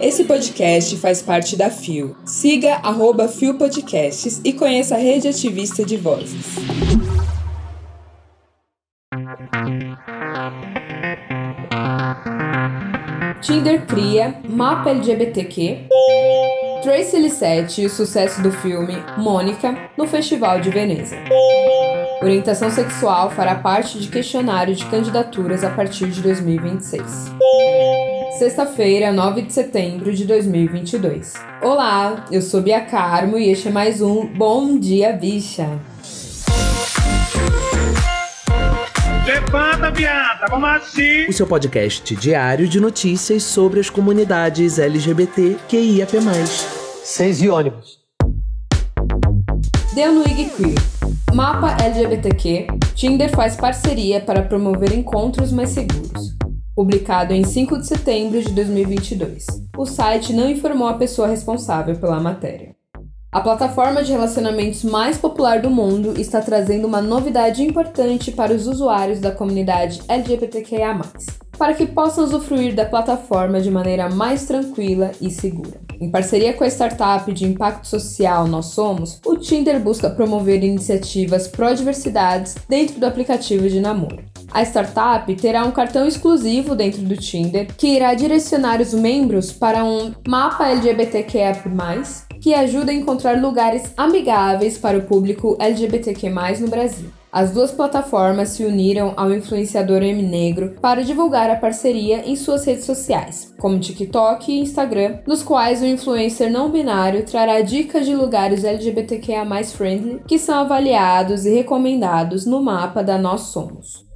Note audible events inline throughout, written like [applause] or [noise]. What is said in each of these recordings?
Esse podcast faz parte da FIO. Siga arroba FIO Podcasts e conheça a rede ativista de vozes. Tinder cria mapa LGBTQ. Tracy Lissette e o sucesso do filme Mônica no Festival de Veneza. Orientação sexual fará parte de questionário de candidaturas a partir de 2026. Sexta-feira, 9 de setembro de 2022. Olá, eu sou Bia Carmo e este é mais um Bom Dia Bicha. Levanta, viada, vamos assim. O seu podcast diário de notícias sobre as comunidades LGBT QIAP+. Seis e ônibus. Deu no IG Queer. Mapa LGBTQ. Tinder faz parceria para promover encontros mais seguros. Publicado em 5 de setembro de 2022. O site não informou a pessoa responsável pela matéria. A plataforma de relacionamentos mais popular do mundo está trazendo uma novidade importante para os usuários da comunidade LGBTQIA, para que possam usufruir da plataforma de maneira mais tranquila e segura. Em parceria com a startup de impacto social Nós Somos, o Tinder busca promover iniciativas pró-diversidades dentro do aplicativo de namoro. A startup terá um cartão exclusivo dentro do Tinder que irá direcionar os membros para um mapa LGBTQIA+, que ajuda a encontrar lugares amigáveis para o público LGBTQ+, no Brasil. As duas plataformas se uniram ao influenciador M Negro para divulgar a parceria em suas redes sociais, como TikTok e Instagram, nos quais o influencer não binário trará dicas de lugares LGBTQIA+ friendly que são avaliados e recomendados no mapa da Nós Somos.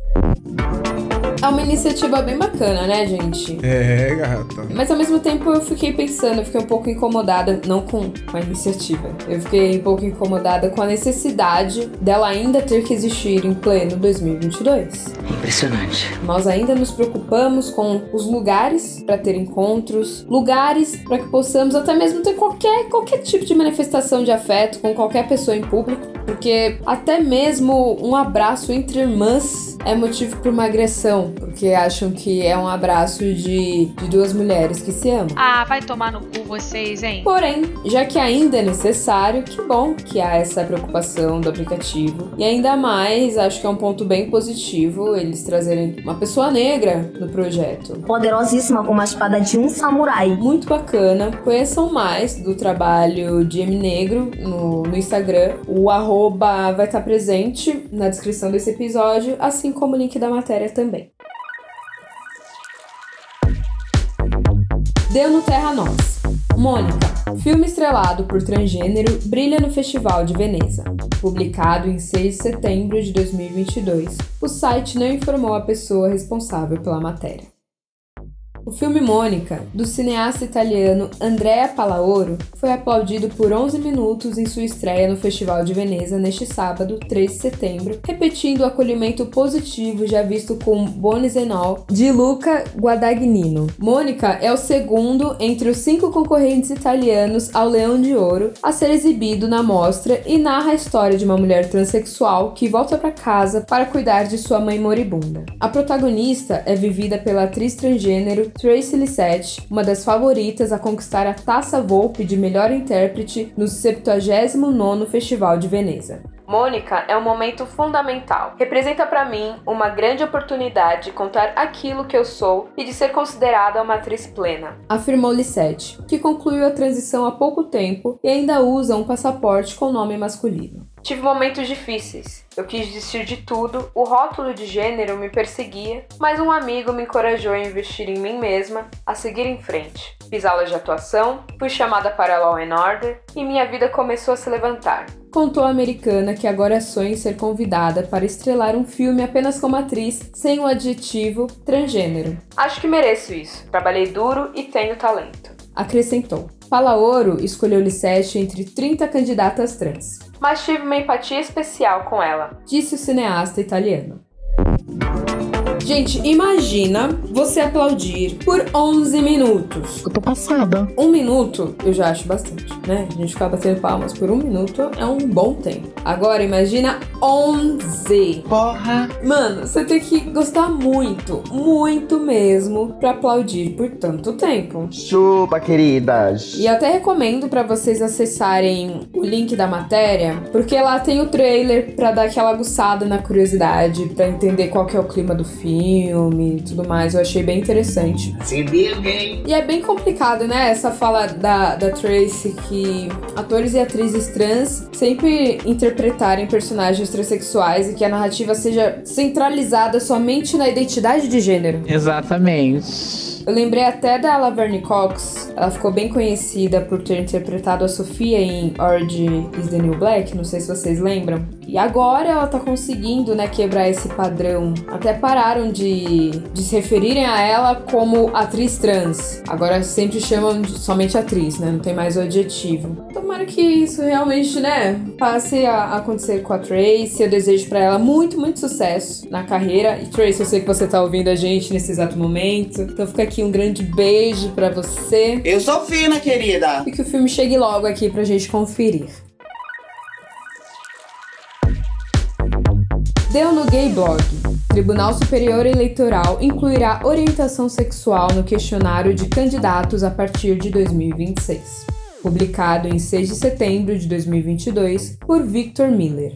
É uma iniciativa bem bacana, né, gente? É, gata. Mas ao mesmo tempo eu fiquei pensando, eu fiquei um pouco incomodada, não com, com a iniciativa, eu fiquei um pouco incomodada com a necessidade dela ainda ter que existir em pleno 2022. Impressionante. Nós ainda nos preocupamos com os lugares para ter encontros, lugares para que possamos até mesmo ter qualquer, qualquer tipo de manifestação de afeto com qualquer pessoa em público, porque até mesmo um abraço entre irmãs é motivo para uma agressão, porque acham que é um abraço de, de duas mulheres que se amam. Ah, vai tomar no cu vocês, hein? Porém, já que ainda é necessário, que bom que há essa preocupação do aplicativo. E ainda mais, acho que é um ponto bem positivo eles trazerem uma pessoa negra no projeto. Poderosíssima como a espada de um samurai. Muito bacana. Conheçam mais do trabalho de M Negro no, no Instagram. O arroba vai estar presente na descrição desse episódio, assim como link da matéria também. Deu no Terra Nós. Mônica, filme estrelado por transgênero, brilha no Festival de Veneza. Publicado em 6 de setembro de 2022, o site não informou a pessoa responsável pela matéria. O filme Mônica, do cineasta italiano Andrea Palaoro, foi aplaudido por 11 minutos em sua estreia no Festival de Veneza neste sábado, 3 de setembro, repetindo o acolhimento positivo já visto com Bonis Enol, de Luca Guadagnino. Mônica é o segundo entre os cinco concorrentes italianos ao Leão de Ouro a ser exibido na mostra e narra a história de uma mulher transexual que volta para casa para cuidar de sua mãe moribunda. A protagonista é vivida pela atriz transgênero Tracy Lissette, uma das favoritas a conquistar a Taça Volpe de melhor intérprete no 79º Festival de Veneza. Mônica é um momento fundamental. Representa para mim uma grande oportunidade de contar aquilo que eu sou e de ser considerada uma atriz plena, afirmou Lissette, que concluiu a transição há pouco tempo e ainda usa um passaporte com nome masculino. Tive momentos difíceis. Eu quis desistir de tudo, o rótulo de gênero me perseguia, mas um amigo me encorajou a investir em mim mesma, a seguir em frente. Fiz aulas de atuação, fui chamada para Law and Order e minha vida começou a se levantar. Contou a americana que agora sonha em ser convidada para estrelar um filme apenas como atriz, sem o adjetivo transgênero. Acho que mereço isso. Trabalhei duro e tenho talento. Acrescentou. Palaoro escolheu Lissette entre 30 candidatas trans, mas tive uma empatia especial com ela, disse o cineasta italiano. Gente, imagina você aplaudir por 11 minutos. Eu tô passada. Um minuto eu já acho bastante, né? A gente ficar batendo palmas por um minuto é um bom tempo. Agora imagina 11. Porra. Mano, você tem que gostar muito, muito mesmo pra aplaudir por tanto tempo. Chupa, queridas. E até recomendo pra vocês acessarem o link da matéria, porque lá tem o trailer pra dar aquela aguçada na curiosidade, pra entender qual que é o clima do filme e tudo mais. Eu achei bem interessante. E é bem complicado, né? Essa fala da, da Tracy que atores e atrizes trans sempre interpretarem personagens transexuais e que a narrativa seja centralizada somente na identidade de gênero. Exatamente. Eu lembrei até da Laverne Cox. Ela ficou bem conhecida por ter interpretado a Sofia em Orange is the New Black. Não sei se vocês lembram. E agora ela tá conseguindo, né, quebrar esse padrão. Até pararam de, de se referirem a ela como atriz trans. Agora sempre chamam somente atriz, né? Não tem mais o adjetivo. Que isso realmente, né, passe a acontecer com a Tracy. Eu desejo pra ela muito, muito sucesso na carreira. E Tracy, eu sei que você tá ouvindo a gente nesse exato momento. Então fica aqui um grande beijo pra você. Eu sou fina, querida. E que o filme chegue logo aqui pra gente conferir. Deu no Gay Blog. Tribunal Superior Eleitoral incluirá orientação sexual no questionário de candidatos a partir de 2026. Publicado em 6 de setembro de 2022 por Victor Miller.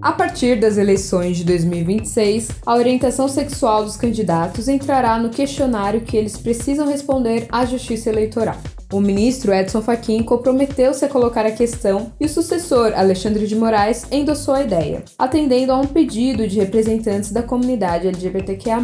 A partir das eleições de 2026, a orientação sexual dos candidatos entrará no questionário que eles precisam responder à Justiça Eleitoral. O ministro Edson Fachin comprometeu-se a colocar a questão e o sucessor, Alexandre de Moraes, endossou a ideia, atendendo a um pedido de representantes da comunidade LGBTQIA+,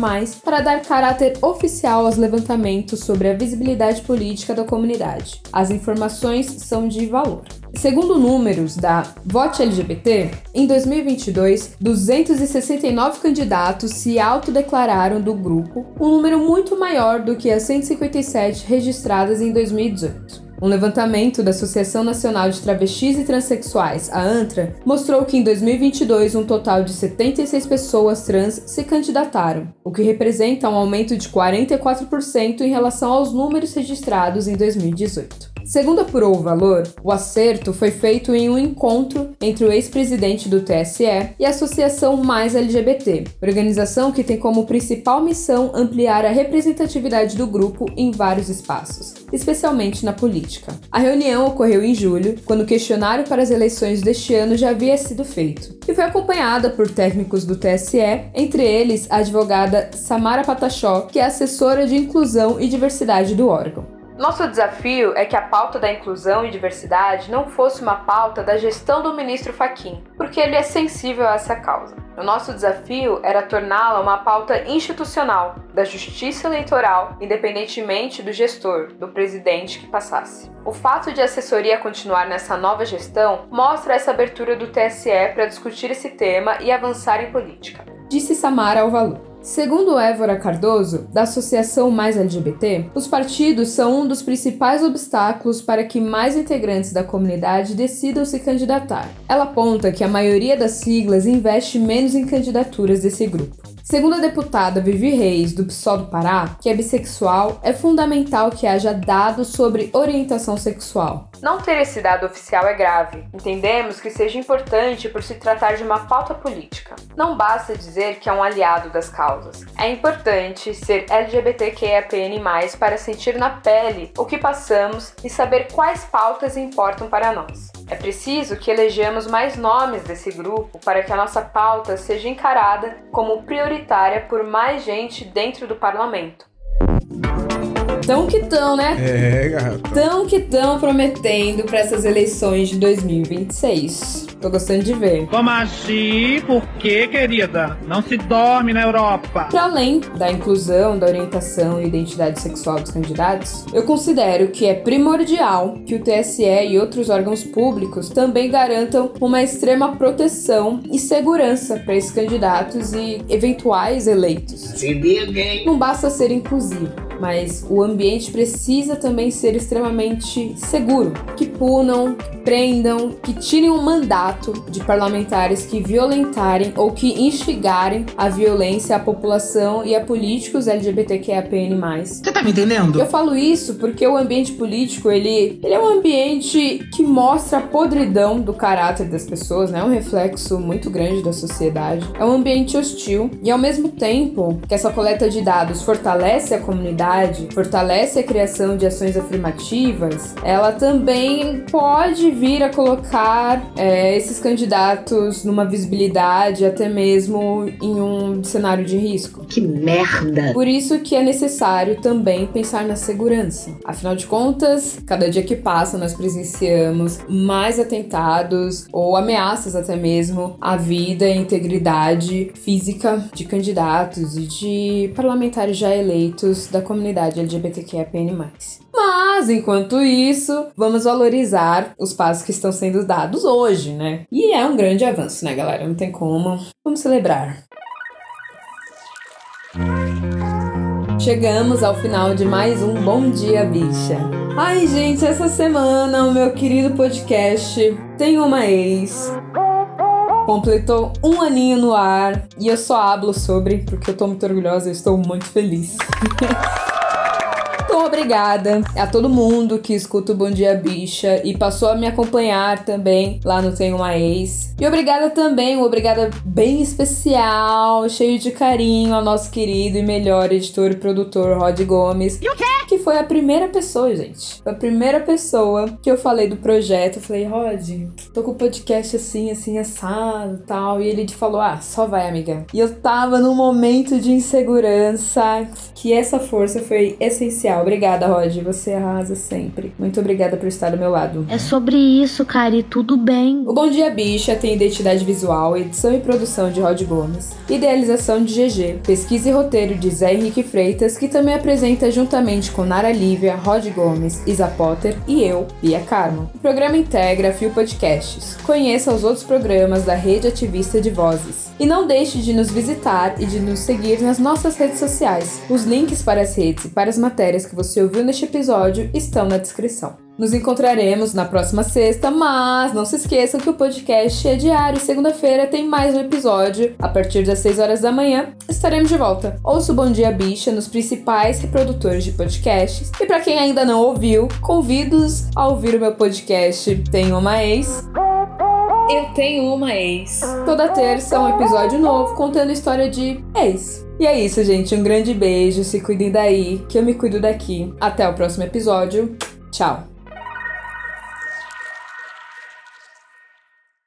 para dar caráter oficial aos levantamentos sobre a visibilidade política da comunidade. As informações são de valor. Segundo números da Vote LGBT, em 2022, 269 candidatos se autodeclararam do grupo, um número muito maior do que as 157 registradas em 2018. Um levantamento da Associação Nacional de Travestis e Transsexuais, a ANTRA, mostrou que em 2022 um total de 76 pessoas trans se candidataram, o que representa um aumento de 44% em relação aos números registrados em 2018. Segundo apurou o valor, o acerto foi feito em um encontro entre o ex-presidente do TSE e a Associação Mais LGBT, organização que tem como principal missão ampliar a representatividade do grupo em vários espaços, especialmente na política. A reunião ocorreu em julho, quando o questionário para as eleições deste ano já havia sido feito, e foi acompanhada por técnicos do TSE, entre eles a advogada Samara Patachó, que é assessora de inclusão e diversidade do órgão. Nosso desafio é que a pauta da inclusão e diversidade não fosse uma pauta da gestão do ministro Faquim, porque ele é sensível a essa causa. O nosso desafio era torná-la uma pauta institucional, da justiça eleitoral, independentemente do gestor, do presidente que passasse. O fato de a assessoria continuar nessa nova gestão mostra essa abertura do TSE para discutir esse tema e avançar em política, disse Samara ao Valor. Segundo Évora Cardoso, da Associação Mais LGBT, os partidos são um dos principais obstáculos para que mais integrantes da comunidade decidam se candidatar. Ela aponta que a maioria das siglas investe menos em candidaturas desse grupo. Segundo a deputada Vivi Reis, do PSOL do Pará, que é bissexual, é fundamental que haja dados sobre orientação sexual. Não ter esse dado oficial é grave. Entendemos que seja importante por se tratar de uma pauta política. Não basta dizer que é um aliado das causas. É importante ser LGBTQIAPN+, para sentir na pele o que passamos e saber quais pautas importam para nós. É preciso que elejamos mais nomes desse grupo para que a nossa pauta seja encarada como prioritária por mais gente dentro do parlamento. Tão que tão, né? É, garota. Tão que tão prometendo para essas eleições de 2026. Tô gostando de ver. Como assim? Por quê, querida? Não se dorme na Europa. Para além da inclusão, da orientação e identidade sexual dos candidatos, eu considero que é primordial que o TSE e outros órgãos públicos também garantam uma extrema proteção e segurança para esses candidatos e eventuais eleitos. Se liga, Não basta ser inclusivo, mas o ambiente precisa também ser extremamente seguro, que punam, prendam, que tirem um mandato de parlamentares que violentarem ou que instigarem a violência à população e a políticos LGBTQIAPN+. Você tá me entendendo? Eu falo isso porque o ambiente político, ele, ele é um ambiente que mostra a podridão do caráter das pessoas, né? É um reflexo muito grande da sociedade. É um ambiente hostil e ao mesmo tempo que essa coleta de dados fortalece a comunidade, fortalece a criação de ações afirmativas, ela também pode vir a colocar é, esses candidatos numa visibilidade, até mesmo em um cenário de risco. Que merda! Por isso que é necessário também pensar na segurança. Afinal de contas, cada dia que passa nós presenciamos mais atentados ou ameaças até mesmo à vida e integridade física de candidatos e de parlamentares já eleitos da comunidade LGBTQIAPN+. Mas, enquanto isso, vamos valorizar os passos que estão sendo dados hoje, né? E é um grande avanço, né, galera? Não tem como. Vamos celebrar. Chegamos ao final de mais um Bom Dia Bicha. Ai, gente, essa semana o meu querido podcast tem uma ex. Completou um aninho no ar e eu só hablo sobre porque eu tô muito orgulhosa e estou muito feliz. [laughs] Então, obrigada a todo mundo que escuta o Bom Dia Bicha e passou a me acompanhar também lá no Tem Uma Ex. E obrigada também, uma obrigada bem especial, cheio de carinho ao nosso querido e melhor editor e produtor Rod Gomes. E o quê? Que foi a primeira pessoa, gente. Foi a primeira pessoa que eu falei do projeto. Eu falei, Rod, tô com o podcast assim, assim, assado tal. E ele falou, ah, só vai, amiga. E eu tava num momento de insegurança que essa força foi essencial. Obrigada, Rod. Você arrasa sempre. Muito obrigada por estar do meu lado. É sobre isso, cara, e tudo bem. O Bom Dia Bicha tem identidade visual, edição e produção de Rod Gomes, idealização de GG, pesquisa e roteiro de Zé Henrique Freitas, que também apresenta juntamente com Nara Lívia, Rod Gomes, Isa Potter e eu, Bia Carmo. O programa integra Fio Podcasts. Conheça os outros programas da Rede Ativista de Vozes. E não deixe de nos visitar e de nos seguir nas nossas redes sociais. Os links para as redes e para as matérias que você ouviu neste episódio estão na descrição. Nos encontraremos na próxima sexta, mas não se esqueçam que o podcast é diário. Segunda-feira tem mais um episódio. A partir das 6 horas da manhã, estaremos de volta. Ouça o Bom Dia Bicha nos principais reprodutores de podcasts. E para quem ainda não ouviu, convido-os a ouvir o meu podcast Tem Uma Ex. Eu tenho uma ex. Toda terça um episódio novo contando história de ex. E é isso, gente. Um grande beijo. Se cuidem daí, que eu me cuido daqui. Até o próximo episódio. Tchau.